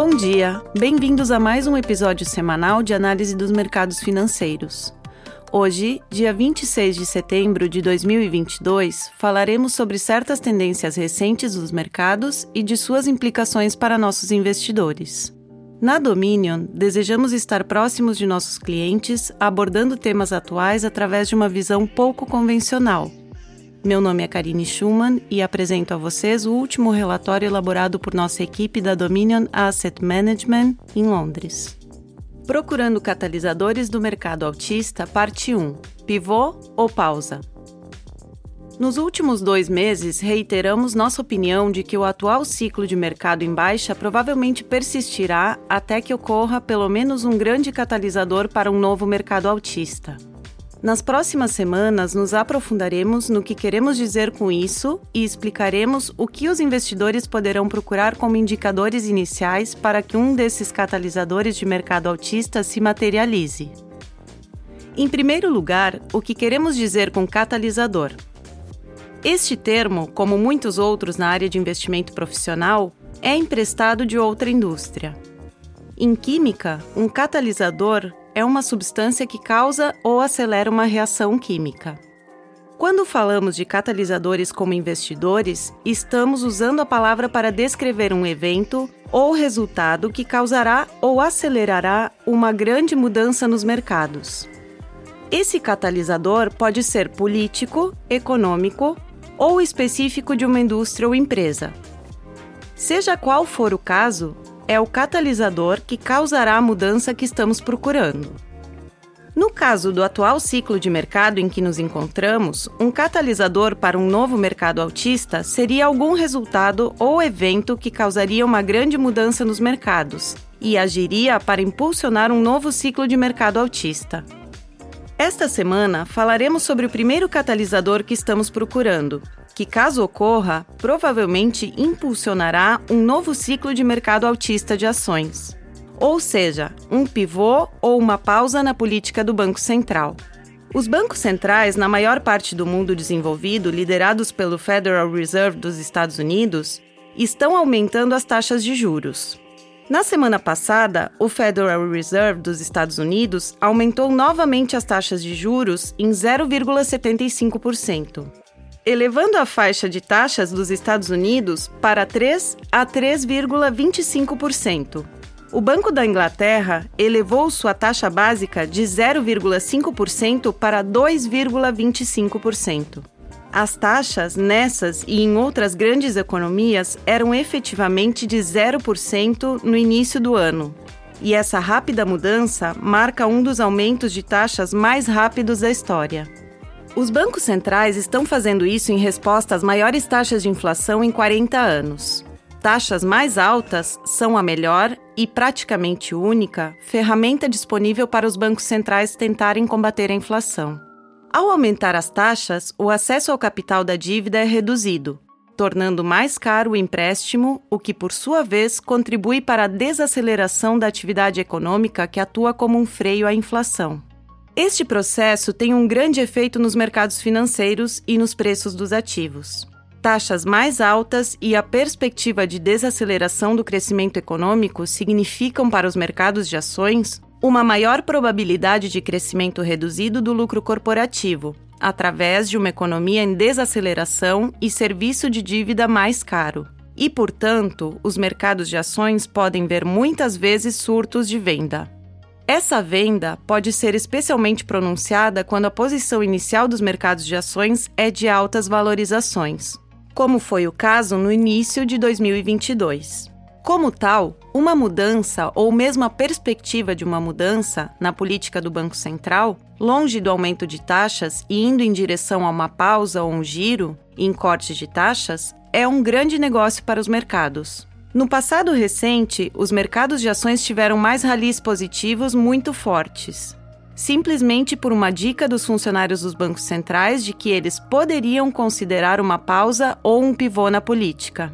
Bom dia, bem-vindos a mais um episódio semanal de análise dos mercados financeiros. Hoje, dia 26 de setembro de 2022, falaremos sobre certas tendências recentes dos mercados e de suas implicações para nossos investidores. Na Dominion, desejamos estar próximos de nossos clientes, abordando temas atuais através de uma visão pouco convencional. Meu nome é Karine Schumann e apresento a vocês o último relatório elaborado por nossa equipe da Dominion Asset Management em Londres. Procurando catalisadores do mercado altista, parte 1: Pivô ou pausa? Nos últimos dois meses, reiteramos nossa opinião de que o atual ciclo de mercado em baixa provavelmente persistirá até que ocorra pelo menos um grande catalisador para um novo mercado altista. Nas próximas semanas, nos aprofundaremos no que queremos dizer com isso e explicaremos o que os investidores poderão procurar como indicadores iniciais para que um desses catalisadores de mercado altista se materialize. Em primeiro lugar, o que queremos dizer com catalisador? Este termo, como muitos outros na área de investimento profissional, é emprestado de outra indústria. Em química, um catalisador é uma substância que causa ou acelera uma reação química. Quando falamos de catalisadores como investidores, estamos usando a palavra para descrever um evento ou resultado que causará ou acelerará uma grande mudança nos mercados. Esse catalisador pode ser político, econômico ou específico de uma indústria ou empresa. Seja qual for o caso, é o catalisador que causará a mudança que estamos procurando. No caso do atual ciclo de mercado em que nos encontramos, um catalisador para um novo mercado altista seria algum resultado ou evento que causaria uma grande mudança nos mercados e agiria para impulsionar um novo ciclo de mercado altista. Esta semana falaremos sobre o primeiro catalisador que estamos procurando, que, caso ocorra, provavelmente impulsionará um novo ciclo de mercado altista de ações. Ou seja, um pivô ou uma pausa na política do Banco Central. Os bancos centrais, na maior parte do mundo desenvolvido, liderados pelo Federal Reserve dos Estados Unidos, estão aumentando as taxas de juros. Na semana passada, o Federal Reserve dos Estados Unidos aumentou novamente as taxas de juros em 0,75%, elevando a faixa de taxas dos Estados Unidos para 3 a 3,25%. O Banco da Inglaterra elevou sua taxa básica de 0,5% para 2,25%. As taxas nessas e em outras grandes economias eram efetivamente de 0% no início do ano. E essa rápida mudança marca um dos aumentos de taxas mais rápidos da história. Os bancos centrais estão fazendo isso em resposta às maiores taxas de inflação em 40 anos. Taxas mais altas são a melhor e praticamente única ferramenta disponível para os bancos centrais tentarem combater a inflação. Ao aumentar as taxas, o acesso ao capital da dívida é reduzido, tornando mais caro o empréstimo, o que, por sua vez, contribui para a desaceleração da atividade econômica que atua como um freio à inflação. Este processo tem um grande efeito nos mercados financeiros e nos preços dos ativos. Taxas mais altas e a perspectiva de desaceleração do crescimento econômico significam para os mercados de ações uma maior probabilidade de crescimento reduzido do lucro corporativo, através de uma economia em desaceleração e serviço de dívida mais caro. E, portanto, os mercados de ações podem ver muitas vezes surtos de venda. Essa venda pode ser especialmente pronunciada quando a posição inicial dos mercados de ações é de altas valorizações, como foi o caso no início de 2022. Como tal, uma mudança ou mesmo a perspectiva de uma mudança na política do Banco Central, longe do aumento de taxas e indo em direção a uma pausa ou um giro em cortes de taxas, é um grande negócio para os mercados. No passado recente, os mercados de ações tiveram mais ralis positivos muito fortes, simplesmente por uma dica dos funcionários dos bancos centrais de que eles poderiam considerar uma pausa ou um pivô na política.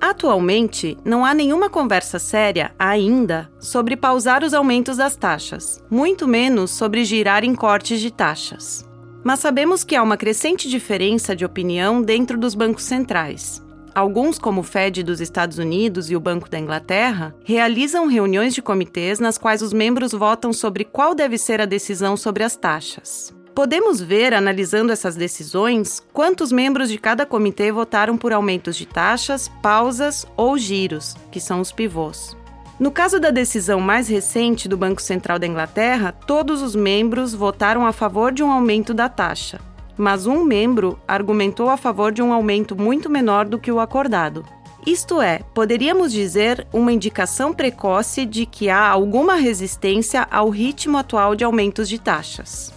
Atualmente, não há nenhuma conversa séria ainda sobre pausar os aumentos das taxas, muito menos sobre girar em cortes de taxas. Mas sabemos que há uma crescente diferença de opinião dentro dos bancos centrais. alguns como o Fed dos Estados Unidos e o Banco da Inglaterra, realizam reuniões de comitês nas quais os membros votam sobre qual deve ser a decisão sobre as taxas. Podemos ver, analisando essas decisões, quantos membros de cada comitê votaram por aumentos de taxas, pausas ou giros, que são os pivôs. No caso da decisão mais recente do Banco Central da Inglaterra, todos os membros votaram a favor de um aumento da taxa, mas um membro argumentou a favor de um aumento muito menor do que o acordado. Isto é, poderíamos dizer uma indicação precoce de que há alguma resistência ao ritmo atual de aumentos de taxas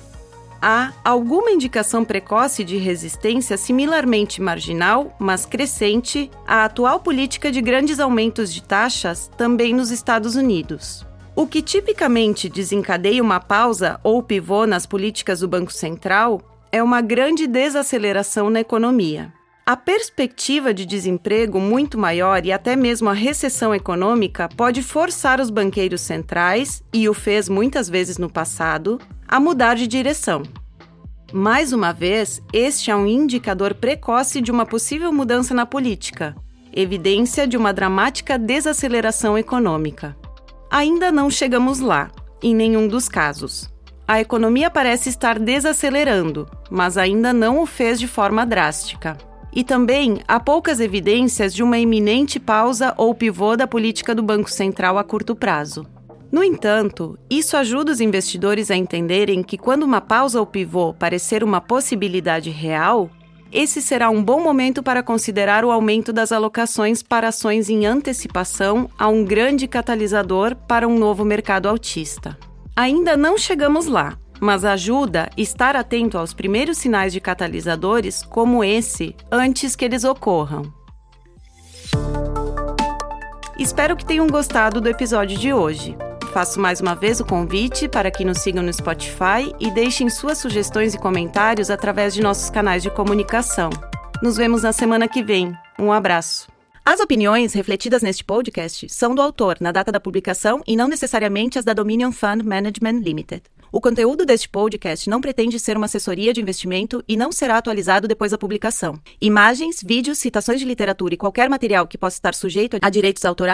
há alguma indicação precoce de resistência similarmente marginal, mas crescente, à atual política de grandes aumentos de taxas também nos Estados Unidos. O que tipicamente desencadeia uma pausa ou pivô nas políticas do Banco Central é uma grande desaceleração na economia. A perspectiva de desemprego muito maior e até mesmo a recessão econômica pode forçar os banqueiros centrais, e o fez muitas vezes no passado, a mudar de direção. Mais uma vez, este é um indicador precoce de uma possível mudança na política, evidência de uma dramática desaceleração econômica. Ainda não chegamos lá, em nenhum dos casos. A economia parece estar desacelerando, mas ainda não o fez de forma drástica. E também há poucas evidências de uma iminente pausa ou pivô da política do Banco Central a curto prazo. No entanto, isso ajuda os investidores a entenderem que quando uma pausa ou pivô parecer uma possibilidade real, esse será um bom momento para considerar o aumento das alocações para ações em antecipação a um grande catalisador para um novo mercado altista. Ainda não chegamos lá, mas ajuda estar atento aos primeiros sinais de catalisadores como esse antes que eles ocorram. Espero que tenham gostado do episódio de hoje. Faço mais uma vez o convite para que nos sigam no Spotify e deixem suas sugestões e comentários através de nossos canais de comunicação. Nos vemos na semana que vem. Um abraço. As opiniões refletidas neste podcast são do autor na data da publicação e não necessariamente as da Dominion Fund Management Limited. O conteúdo deste podcast não pretende ser uma assessoria de investimento e não será atualizado depois da publicação. Imagens, vídeos, citações de literatura e qualquer material que possa estar sujeito a direitos autorais